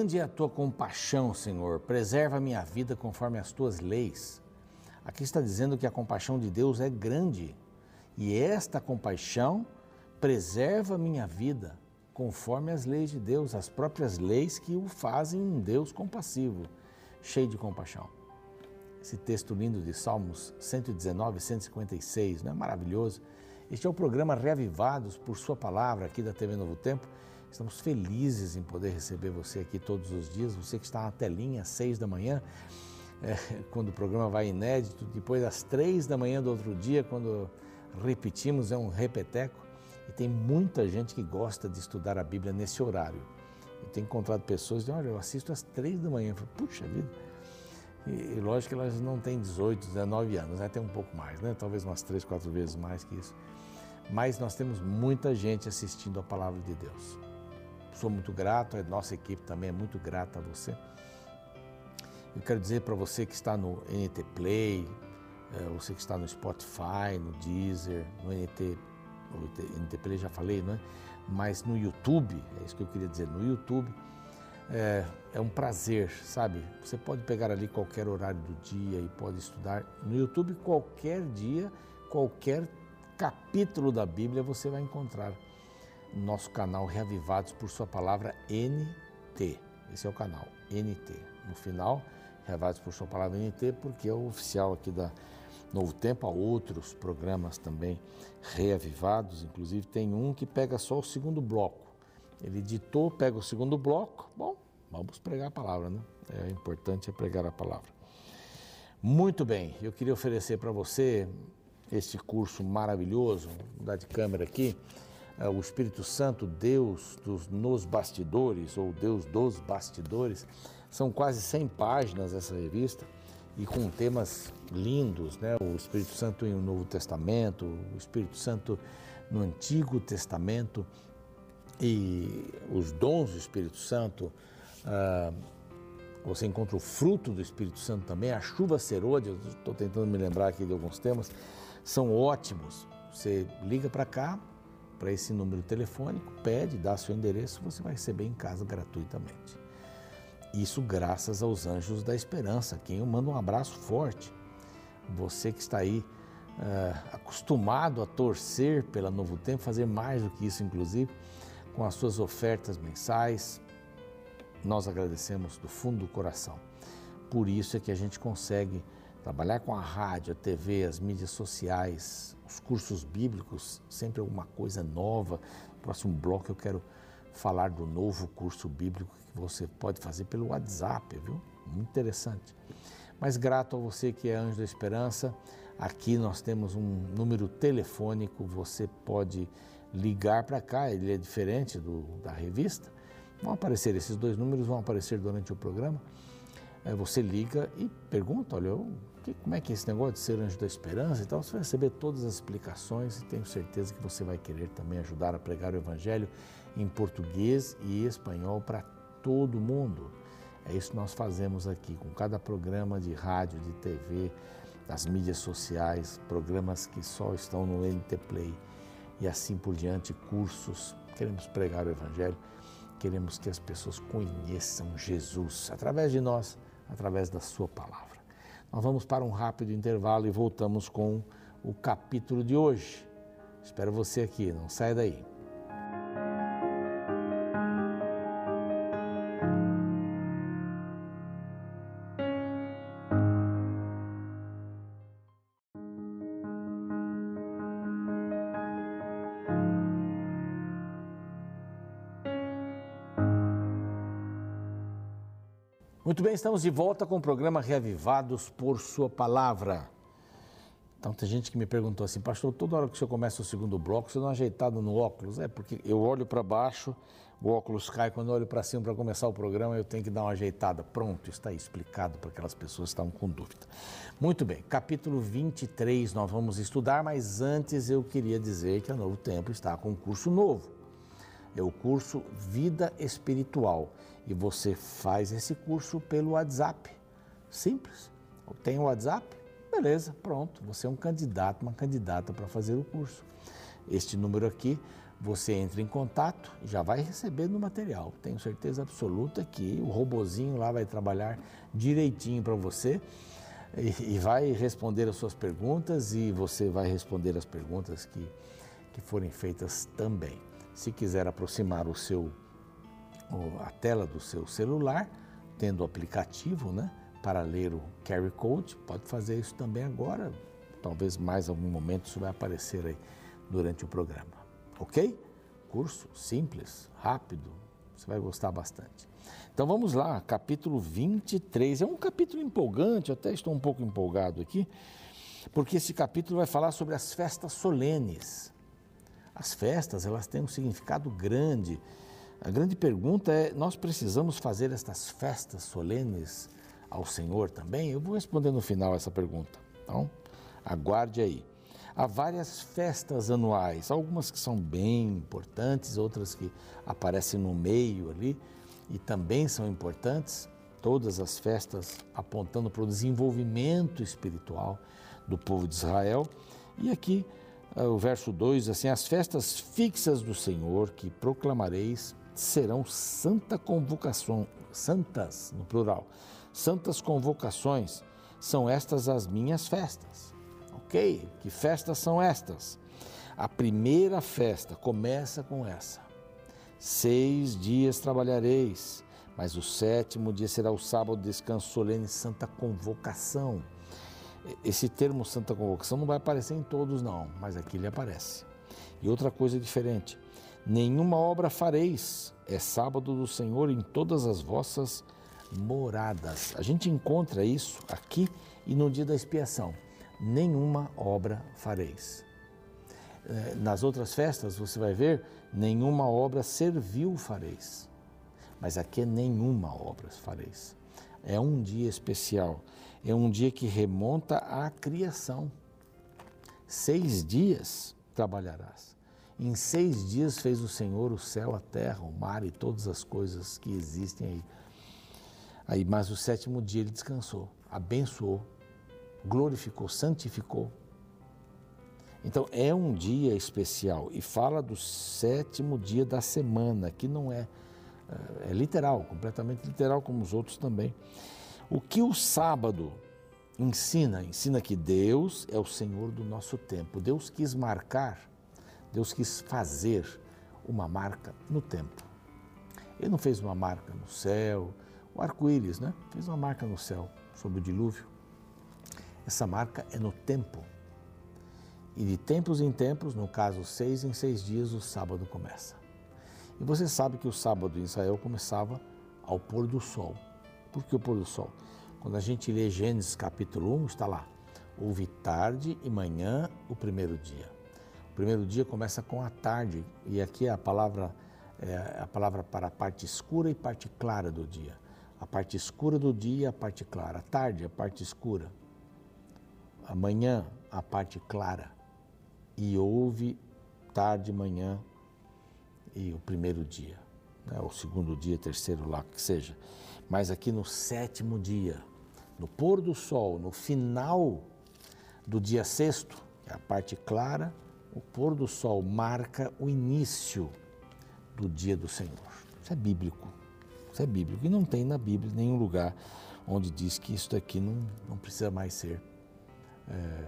Grande é a tua compaixão, Senhor, preserva a minha vida conforme as tuas leis. Aqui está dizendo que a compaixão de Deus é grande e esta compaixão preserva a minha vida conforme as leis de Deus, as próprias leis que o fazem um Deus compassivo, cheio de compaixão. Esse texto lindo de Salmos 119, 156, não é maravilhoso? Este é o programa Reavivados por Sua Palavra aqui da TV Novo Tempo. Estamos felizes em poder receber você aqui todos os dias, você que está na telinha às seis da manhã, é, quando o programa vai inédito, depois às três da manhã do outro dia, quando repetimos, é um repeteco. E tem muita gente que gosta de estudar a Bíblia nesse horário. Eu tenho encontrado pessoas que olha, eu assisto às três da manhã. Eu falo, puxa vida. E, e, lógico que elas não têm 18, 19 anos, né? tem um pouco mais, né? talvez umas três, quatro vezes mais que isso. Mas nós temos muita gente assistindo a palavra de Deus. Sou muito grato, a nossa equipe também é muito grata a você. Eu quero dizer para você que está no NT Play, eh, você que está no Spotify, no Deezer, no NT o NTP já falei, não é? Mas no YouTube, é isso que eu queria dizer, no YouTube é, é, um prazer, sabe? Você pode pegar ali qualquer horário do dia e pode estudar no YouTube qualquer dia, qualquer capítulo da Bíblia você vai encontrar no nosso canal Reavivados por Sua Palavra NT. Esse é o canal NT. No final, Reavivados por Sua Palavra NT, porque é o oficial aqui da Novo Tempo, há outros programas também reavivados, inclusive tem um que pega só o segundo bloco. Ele ditou, pega o segundo bloco, bom, vamos pregar a palavra, né? É importante é pregar a palavra. Muito bem, eu queria oferecer para você este curso maravilhoso, vou mudar de câmera aqui, o Espírito Santo, Deus dos, nos bastidores, ou Deus dos bastidores. São quase 100 páginas essa revista e com temas lindos, né? O Espírito Santo no Novo Testamento, o Espírito Santo no Antigo Testamento e os dons do Espírito Santo. Ah, você encontra o fruto do Espírito Santo também, a chuva serôdia, estou tentando me lembrar aqui de alguns temas, são ótimos. Você liga para cá, para esse número telefônico, pede, dá seu endereço, você vai receber em casa gratuitamente. Isso graças aos anjos da esperança, quem eu mando um abraço forte. Você que está aí uh, acostumado a torcer pela Novo Tempo, fazer mais do que isso, inclusive, com as suas ofertas mensais, nós agradecemos do fundo do coração. Por isso é que a gente consegue trabalhar com a rádio, a TV, as mídias sociais, os cursos bíblicos, sempre alguma coisa nova. No próximo bloco eu quero falar do novo curso bíblico que você pode fazer pelo WhatsApp, viu? Muito interessante. Mas grato a você que é Anjo da Esperança, aqui nós temos um número telefônico, você pode ligar para cá, ele é diferente do, da revista. Vão aparecer, esses dois números vão aparecer durante o programa. Você liga e pergunta, olha, eu, que, como é que é esse negócio de ser anjo da esperança e tal, você vai receber todas as explicações e tenho certeza que você vai querer também ajudar a pregar o Evangelho em português e espanhol para todo mundo. É isso que nós fazemos aqui, com cada programa de rádio, de TV, das mídias sociais, programas que só estão no NT Play e assim por diante, cursos. Queremos pregar o Evangelho, queremos que as pessoas conheçam Jesus através de nós, através da Sua palavra. Nós vamos para um rápido intervalo e voltamos com o capítulo de hoje. Espero você aqui, não saia daí. Muito bem, estamos de volta com o programa Reavivados por Sua Palavra. Então tem gente que me perguntou assim, pastor, toda hora que o senhor começa o segundo bloco, você não é ajeitado no óculos? É, porque eu olho para baixo, o óculos cai, quando eu olho para cima para começar o programa, eu tenho que dar uma ajeitada. Pronto, está explicado para aquelas pessoas que estavam com dúvida. Muito bem, capítulo 23 nós vamos estudar, mas antes eu queria dizer que a Novo Tempo está com um curso novo. É o curso Vida Espiritual e você faz esse curso pelo WhatsApp. Simples. Tem o WhatsApp? Beleza, pronto. Você é um candidato, uma candidata para fazer o curso. Este número aqui você entra em contato e já vai recebendo o material. Tenho certeza absoluta que o robozinho lá vai trabalhar direitinho para você e, vai responder as suas perguntas e você vai responder as perguntas que, que forem feitas também. Se quiser aproximar o seu a tela do seu celular, tendo o aplicativo, né, para ler o Carry Code, pode fazer isso também agora. Talvez mais algum momento isso vai aparecer aí durante o programa. Ok? Curso simples, rápido, você vai gostar bastante. Então vamos lá, capítulo 23. É um capítulo empolgante, até estou um pouco empolgado aqui, porque esse capítulo vai falar sobre as festas solenes. As festas, elas têm um significado grande. A grande pergunta é: nós precisamos fazer estas festas solenes ao Senhor também? Eu vou responder no final essa pergunta. Então, aguarde aí. Há várias festas anuais, algumas que são bem importantes, outras que aparecem no meio ali e também são importantes. Todas as festas apontando para o desenvolvimento espiritual do povo de Israel. E aqui o verso 2, assim, as festas fixas do Senhor que proclamareis serão santa convocação, santas no plural, santas convocações, são estas as minhas festas. Ok, que festas são estas? A primeira festa começa com essa: Seis dias trabalhareis, mas o sétimo dia será o sábado, descanso solene, santa convocação. Esse termo santa convocação não vai aparecer em todos, não, mas aqui ele aparece. E outra coisa diferente: nenhuma obra fareis, é sábado do Senhor em todas as vossas moradas. A gente encontra isso aqui e no dia da expiação nenhuma obra fareis. Eh, nas outras festas você vai ver, nenhuma obra servil fareis. Mas aqui é nenhuma obra fareis. É um dia especial, é um dia que remonta à criação. Seis dias trabalharás. Em seis dias fez o Senhor o céu, a terra, o mar e todas as coisas que existem aí. Aí, mas o sétimo dia ele descansou, abençoou glorificou, santificou. Então é um dia especial e fala do sétimo dia da semana, que não é, é literal, completamente literal, como os outros também. O que o sábado ensina? Ensina que Deus é o Senhor do nosso tempo. Deus quis marcar, Deus quis fazer uma marca no tempo. Ele não fez uma marca no céu, o arco-íris, né? Fez uma marca no céu sobre o dilúvio. Essa marca é no tempo. E de tempos em tempos, no caso seis em seis dias, o sábado começa. E você sabe que o sábado em Israel começava ao pôr do sol. Por que o pôr do sol? Quando a gente lê Gênesis capítulo 1, está lá. Houve tarde e manhã o primeiro dia. O primeiro dia começa com a tarde, e aqui é a palavra é a palavra para a parte escura e parte clara do dia. A parte escura do dia, a parte clara. A tarde, a parte escura amanhã a parte clara e houve tarde, manhã e o primeiro dia, né? o segundo dia, terceiro lá, que seja. Mas aqui no sétimo dia, no pôr do sol, no final do dia sexto, é a parte clara, o pôr do sol marca o início do dia do Senhor. Isso é bíblico. Isso é bíblico. E não tem na Bíblia nenhum lugar onde diz que isso aqui não, não precisa mais ser é,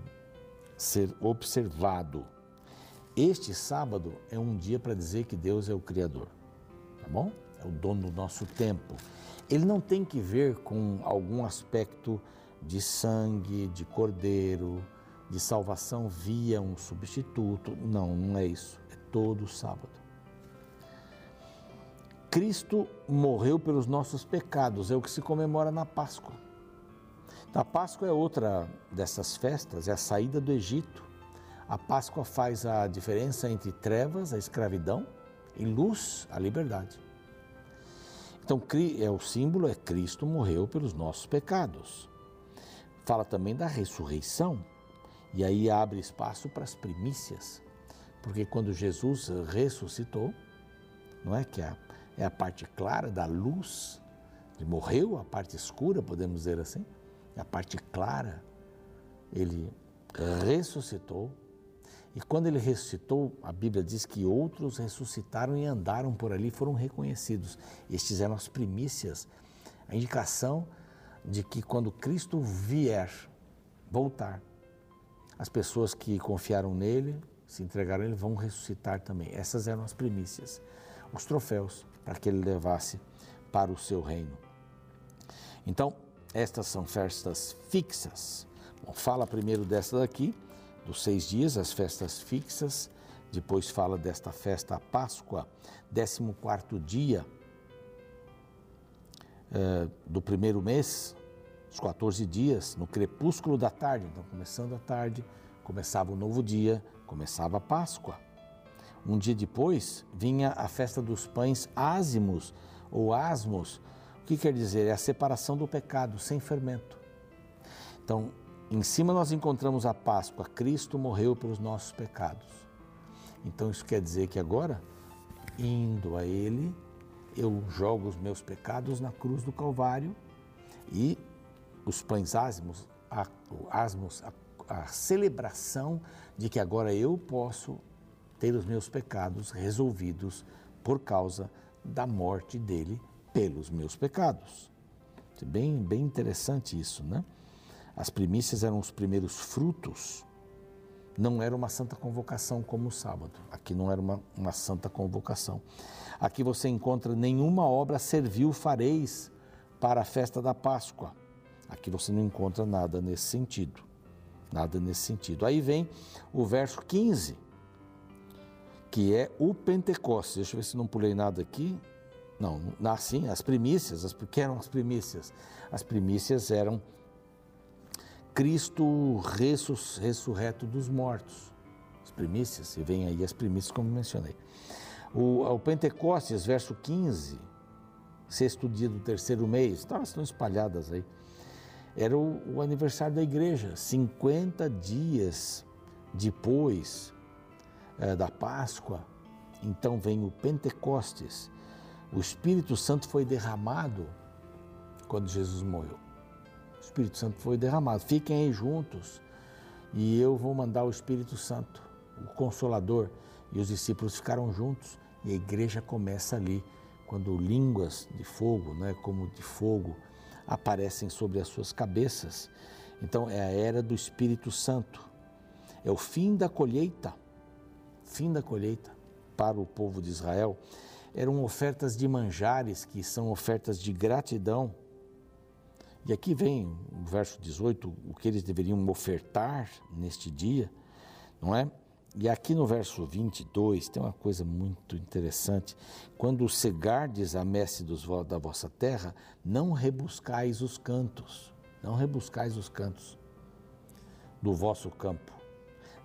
ser observado. Este sábado é um dia para dizer que Deus é o Criador, tá bom? É o dono do nosso tempo. Ele não tem que ver com algum aspecto de sangue, de cordeiro, de salvação via um substituto. Não, não é isso. É todo sábado. Cristo morreu pelos nossos pecados, é o que se comemora na Páscoa. A Páscoa é outra dessas festas, é a saída do Egito. A Páscoa faz a diferença entre trevas, a escravidão, e luz, a liberdade. Então, é o símbolo é Cristo morreu pelos nossos pecados. Fala também da ressurreição, e aí abre espaço para as primícias, porque quando Jesus ressuscitou, não é que é a, é a parte clara da luz, ele morreu, a parte escura, podemos dizer assim, a parte clara, ele ressuscitou E quando ele ressuscitou, a Bíblia diz que outros ressuscitaram e andaram por ali, foram reconhecidos. Estes eram as primícias, a indicação de que quando Cristo vier, voltar, as pessoas que confiaram nele, se entregaram a ele, vão ressuscitar também. Essas eram as primícias, os troféus para que ele levasse para o seu reino. Então, estas são festas fixas. Bom, fala primeiro dessa daqui, dos seis dias, as festas fixas. Depois fala desta festa, a Páscoa, 14 quarto dia eh, do primeiro mês, os 14 dias, no crepúsculo da tarde. Então, começando a tarde, começava o novo dia, começava a Páscoa. Um dia depois vinha a festa dos pães ázimos ou asmos. O que quer dizer? É a separação do pecado sem fermento. Então, em cima nós encontramos a Páscoa. Cristo morreu pelos nossos pecados. Então, isso quer dizer que agora, indo a Ele, eu jogo os meus pecados na cruz do Calvário e os pães asmos, a, asmos, a, a celebração de que agora eu posso ter os meus pecados resolvidos por causa da morte dele pelos meus pecados. Bem, bem interessante isso, né? As primícias eram os primeiros frutos, não era uma santa convocação como o sábado. Aqui não era uma, uma santa convocação. Aqui você encontra nenhuma obra servil fareis para a festa da Páscoa. Aqui você não encontra nada nesse sentido. Nada nesse sentido. Aí vem o verso 15, que é o Pentecostes. Deixa eu ver se não pulei nada aqui. Não, assim, as primícias, as, que eram as primícias? As primícias eram Cristo ressus, ressurreto dos mortos. As primícias, e vem aí as primícias, como mencionei. O, Pentecostes, verso 15, sexto dia do terceiro mês, tá, estão espalhadas aí era o, o aniversário da igreja, 50 dias depois é, da Páscoa. Então vem o Pentecostes. O Espírito Santo foi derramado quando Jesus morreu. O Espírito Santo foi derramado. Fiquem aí juntos e eu vou mandar o Espírito Santo, o Consolador. E os discípulos ficaram juntos e a igreja começa ali, quando línguas de fogo, né, como de fogo, aparecem sobre as suas cabeças. Então é a era do Espírito Santo. É o fim da colheita. Fim da colheita para o povo de Israel. Eram ofertas de manjares, que são ofertas de gratidão. E aqui vem o verso 18, o que eles deveriam ofertar neste dia, não é? E aqui no verso 22 tem uma coisa muito interessante. Quando cegardes a messe dos, da vossa terra, não rebuscais os cantos, não rebuscais os cantos do vosso campo,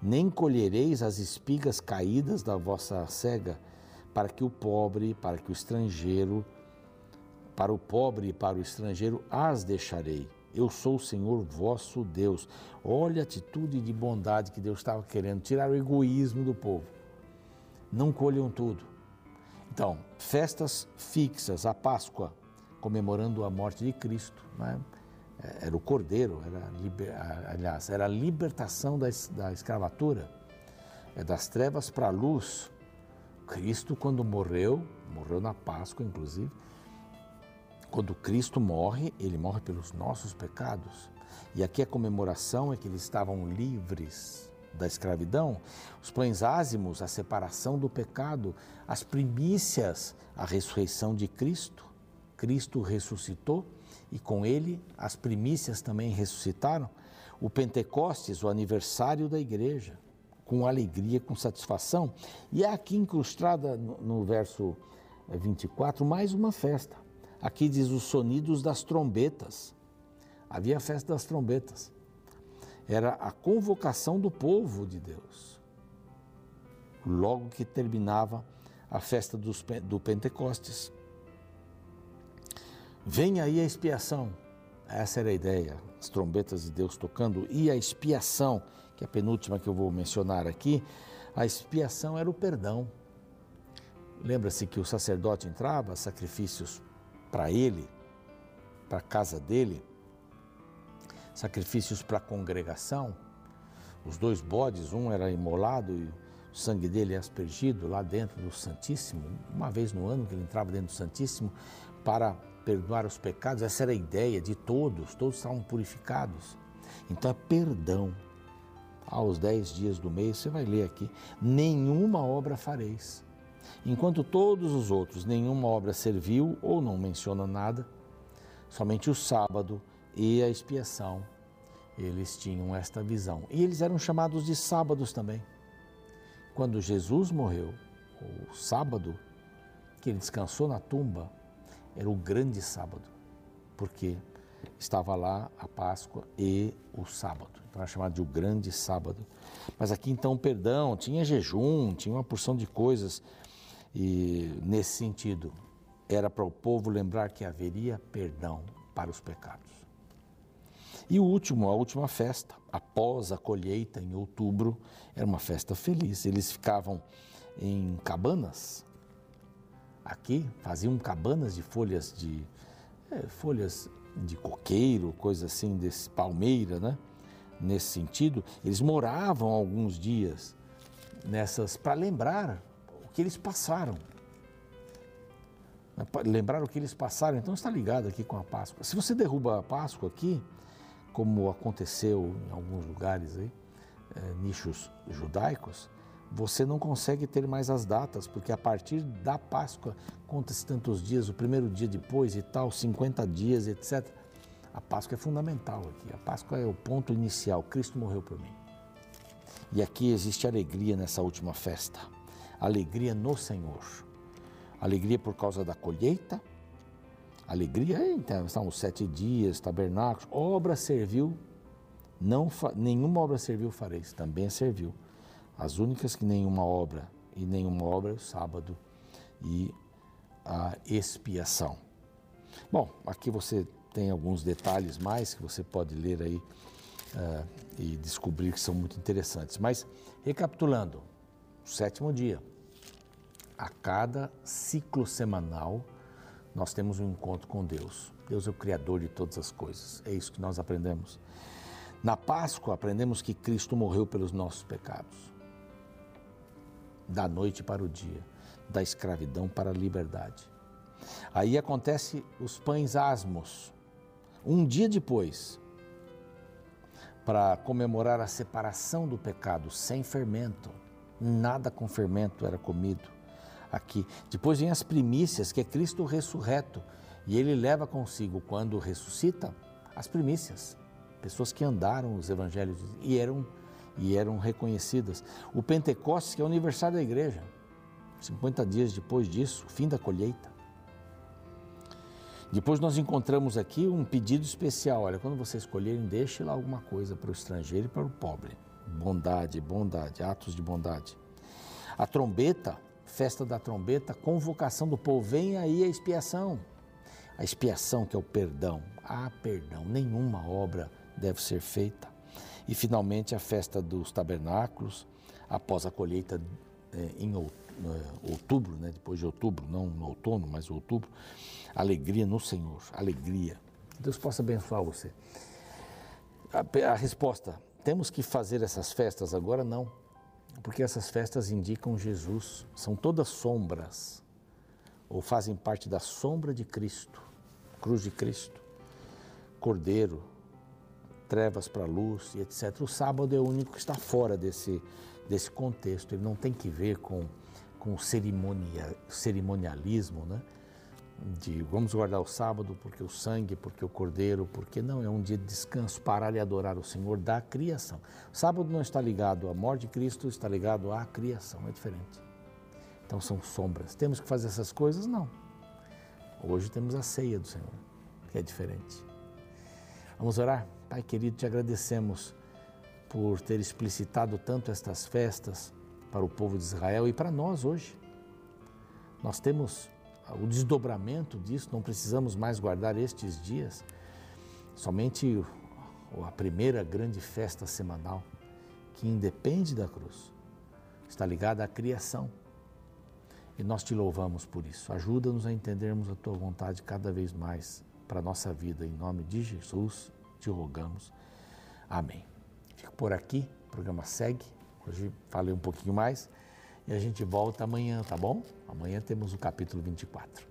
nem colhereis as espigas caídas da vossa cega, para que o pobre, para que o estrangeiro, para o pobre e para o estrangeiro as deixarei eu sou o Senhor vosso Deus. Olha a atitude de bondade que Deus estava querendo, tirar o egoísmo do povo. Não colham tudo. Então, festas fixas, a Páscoa, comemorando a morte de Cristo, né? era o Cordeiro, era, aliás, era a libertação da, da escravatura, é das trevas para a luz. Cristo, quando morreu, morreu na Páscoa, inclusive, quando Cristo morre, ele morre pelos nossos pecados. E aqui a comemoração é que eles estavam livres da escravidão, os pães ázimos, a separação do pecado, as primícias, a ressurreição de Cristo. Cristo ressuscitou e com ele as primícias também ressuscitaram. O Pentecostes, o aniversário da igreja, com alegria, com satisfação. E é aqui incrustada no, verso 24 mais uma festa. Aqui diz os sonidos das trombetas. Havia a festa das trombetas. Era a convocação do povo de Deus. Logo que terminava a festa dos, do Pentecostes. Vem aí a expiação. Essa era a ideia. As trombetas de Deus tocando. E a expiação, que é a penúltima que eu vou mencionar aqui, a expiação era o perdão. Lembra-se que o sacerdote entrava, sacrifícios para ele, para a casa dele, sacrifícios para a congregação. os dois bodes, um era imolado e o sangue dele é aspergido lá dentro do Santíssimo, uma vez no ano que ele entrava dentro do Santíssimo para perdoar os pecados. Essa era a ideia de todos, todos estavam purificados. Então é perdão. Aos dez dias do mês, você vai ler aqui: nenhuma obra fareis. Enquanto todos os outros, nenhuma obra serviu ou não menciona nada, somente o sábado e a expiação, eles tinham esta visão. E eles eram chamados de sábados também. Quando Jesus morreu, o sábado que ele descansou na tumba, era o grande sábado, porque estava lá a Páscoa e o sábado. Então era chamado de o grande sábado. Mas aqui então, perdão, tinha jejum, tinha uma porção de coisas. E nesse sentido, era para o povo lembrar que haveria perdão para os pecados. E o último, a última festa, após a colheita em outubro, era uma festa feliz. Eles ficavam em cabanas. Aqui faziam cabanas de folhas de é, folhas de coqueiro, coisa assim, desse palmeira, né? Nesse sentido, eles moravam alguns dias nessas para lembrar que eles passaram. Né, lembrar o que eles passaram, então está ligado aqui com a Páscoa. Se você derruba a Páscoa aqui, como aconteceu em alguns lugares aí, é, nichos judaicos, você não consegue ter mais as datas, porque a partir da Páscoa conta-se tantos dias, o primeiro dia depois e tal, 50 dias, etc. A Páscoa é fundamental aqui. A Páscoa é o ponto inicial. Cristo morreu por mim. E aqui existe alegria nessa última festa. Alegria no Senhor. Alegria por causa da colheita. Alegria, então, são os sete dias, tabernáculos. Obra serviu, não, nenhuma obra serviu fareis, também serviu. As únicas que nenhuma obra, e nenhuma obra é o sábado e a expiação. Bom, aqui você tem alguns detalhes mais que você pode ler aí uh, e descobrir que são muito interessantes. Mas, recapitulando, sétimo dia, a cada ciclo semanal, nós temos um encontro com Deus. Deus é o Criador de todas as coisas. É isso que nós aprendemos. Na Páscoa, aprendemos que Cristo morreu pelos nossos pecados da noite para o dia, da escravidão para a liberdade. Aí acontece os pães asmos. Um dia depois, para comemorar a separação do pecado sem fermento, nada com fermento era comido aqui. Depois vem as primícias, que é Cristo ressurreto, e ele leva consigo, quando ressuscita, as primícias. Pessoas que andaram os evangelhos e eram e eram reconhecidas. O Pentecostes, que é o aniversário da igreja, 50 dias depois disso, fim da colheita. Depois nós encontramos aqui um pedido especial. Olha, quando vocês escolherem, deixe lá alguma coisa para o estrangeiro e para o pobre. Bondade, bondade, atos de bondade. A trombeta, festa da trombeta, convocação do povo. Vem aí a expiação. A expiação que é o perdão. Ah, perdão, nenhuma obra deve ser feita. E finalmente a festa dos tabernáculos, após a colheita é, em é, outubro, né? depois de outubro, não no outono, mas outubro, alegria no Senhor, alegria. Deus possa abençoar você. A resposta, temos que fazer essas festas agora? Não, porque essas festas indicam Jesus, são todas sombras, ou fazem parte da sombra de Cristo, cruz de Cristo, Cordeiro, trevas para a luz e etc. O sábado é o único que está fora desse, desse contexto, ele não tem que ver com, com cerimonialismo, né? De vamos guardar o sábado porque o sangue, porque o cordeiro, porque não, é um dia de descanso, parar e adorar o Senhor da criação. Sábado não está ligado à morte de Cristo, está ligado à criação, é diferente. Então são sombras. Temos que fazer essas coisas? Não. Hoje temos a ceia do Senhor, que é diferente. Vamos orar? Pai querido, te agradecemos por ter explicitado tanto estas festas para o povo de Israel e para nós hoje. Nós temos o desdobramento disso, não precisamos mais guardar estes dias, somente a primeira grande festa semanal, que independe da cruz, está ligada à criação. E nós te louvamos por isso. Ajuda-nos a entendermos a tua vontade cada vez mais para a nossa vida, em nome de Jesus te rogamos. Amém. Fico por aqui. programa segue. Hoje falei um pouquinho mais e a gente volta amanhã, tá bom? Amanhã temos o capítulo 24.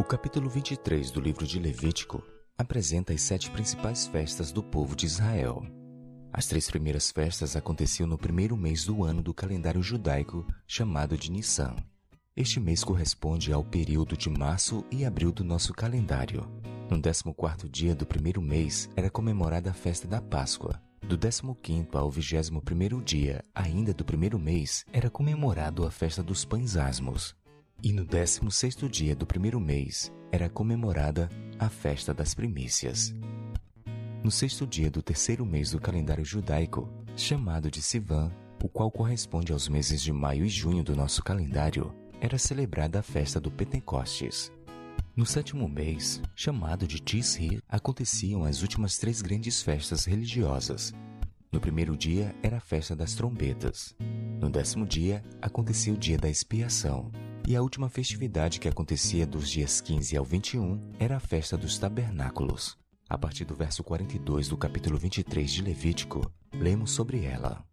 O capítulo 23 do livro de Levítico apresenta as sete principais festas do povo de Israel. As três primeiras festas aconteciam no primeiro mês do ano do calendário judaico, chamado de Nissan. Este mês corresponde ao período de março e abril do nosso calendário. No 14 dia do primeiro mês era comemorada a festa da Páscoa. Do 15 ao 21 dia, ainda do primeiro mês, era comemorado a festa dos pães asmos. E no 16 dia do primeiro mês era comemorada a festa das primícias. No sexto dia do terceiro mês do calendário judaico, chamado de Sivan, o qual corresponde aos meses de maio e junho do nosso calendário, era celebrada a festa do Pentecostes. No sétimo mês, chamado de Tisri, aconteciam as últimas três grandes festas religiosas. No primeiro dia era a festa das trombetas. No décimo dia acontecia o dia da expiação. E a última festividade que acontecia dos dias 15 ao 21 era a festa dos tabernáculos. A partir do verso 42 do capítulo 23 de Levítico, lemos sobre ela.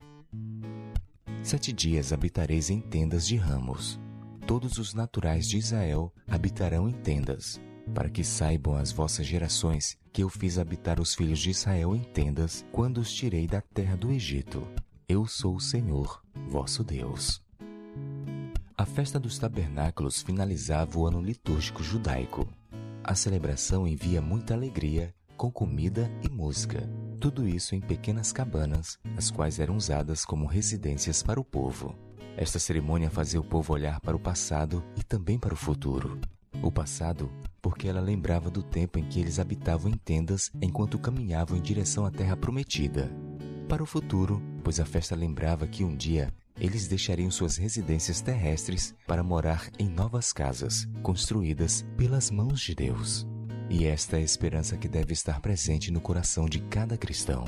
Sete dias habitareis em tendas de ramos. Todos os naturais de Israel habitarão em tendas, para que saibam as vossas gerações que eu fiz habitar os filhos de Israel em tendas quando os tirei da terra do Egito. Eu sou o Senhor, vosso Deus. A festa dos tabernáculos finalizava o ano litúrgico judaico. A celebração envia muita alegria com comida e música. Tudo isso em pequenas cabanas, as quais eram usadas como residências para o povo. Esta cerimônia fazia o povo olhar para o passado e também para o futuro. O passado, porque ela lembrava do tempo em que eles habitavam em tendas enquanto caminhavam em direção à terra prometida. Para o futuro, pois a festa lembrava que um dia eles deixariam suas residências terrestres para morar em novas casas, construídas pelas mãos de Deus. E esta é a esperança que deve estar presente no coração de cada cristão.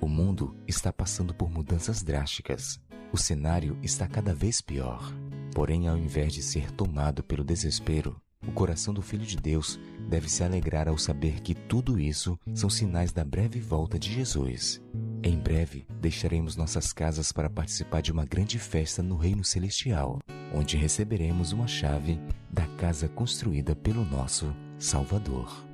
O mundo está passando por mudanças drásticas. O cenário está cada vez pior. Porém, ao invés de ser tomado pelo desespero, o coração do Filho de Deus deve se alegrar ao saber que tudo isso são sinais da breve volta de Jesus. Em breve, deixaremos nossas casas para participar de uma grande festa no Reino Celestial, onde receberemos uma chave da casa construída pelo nosso Salvador.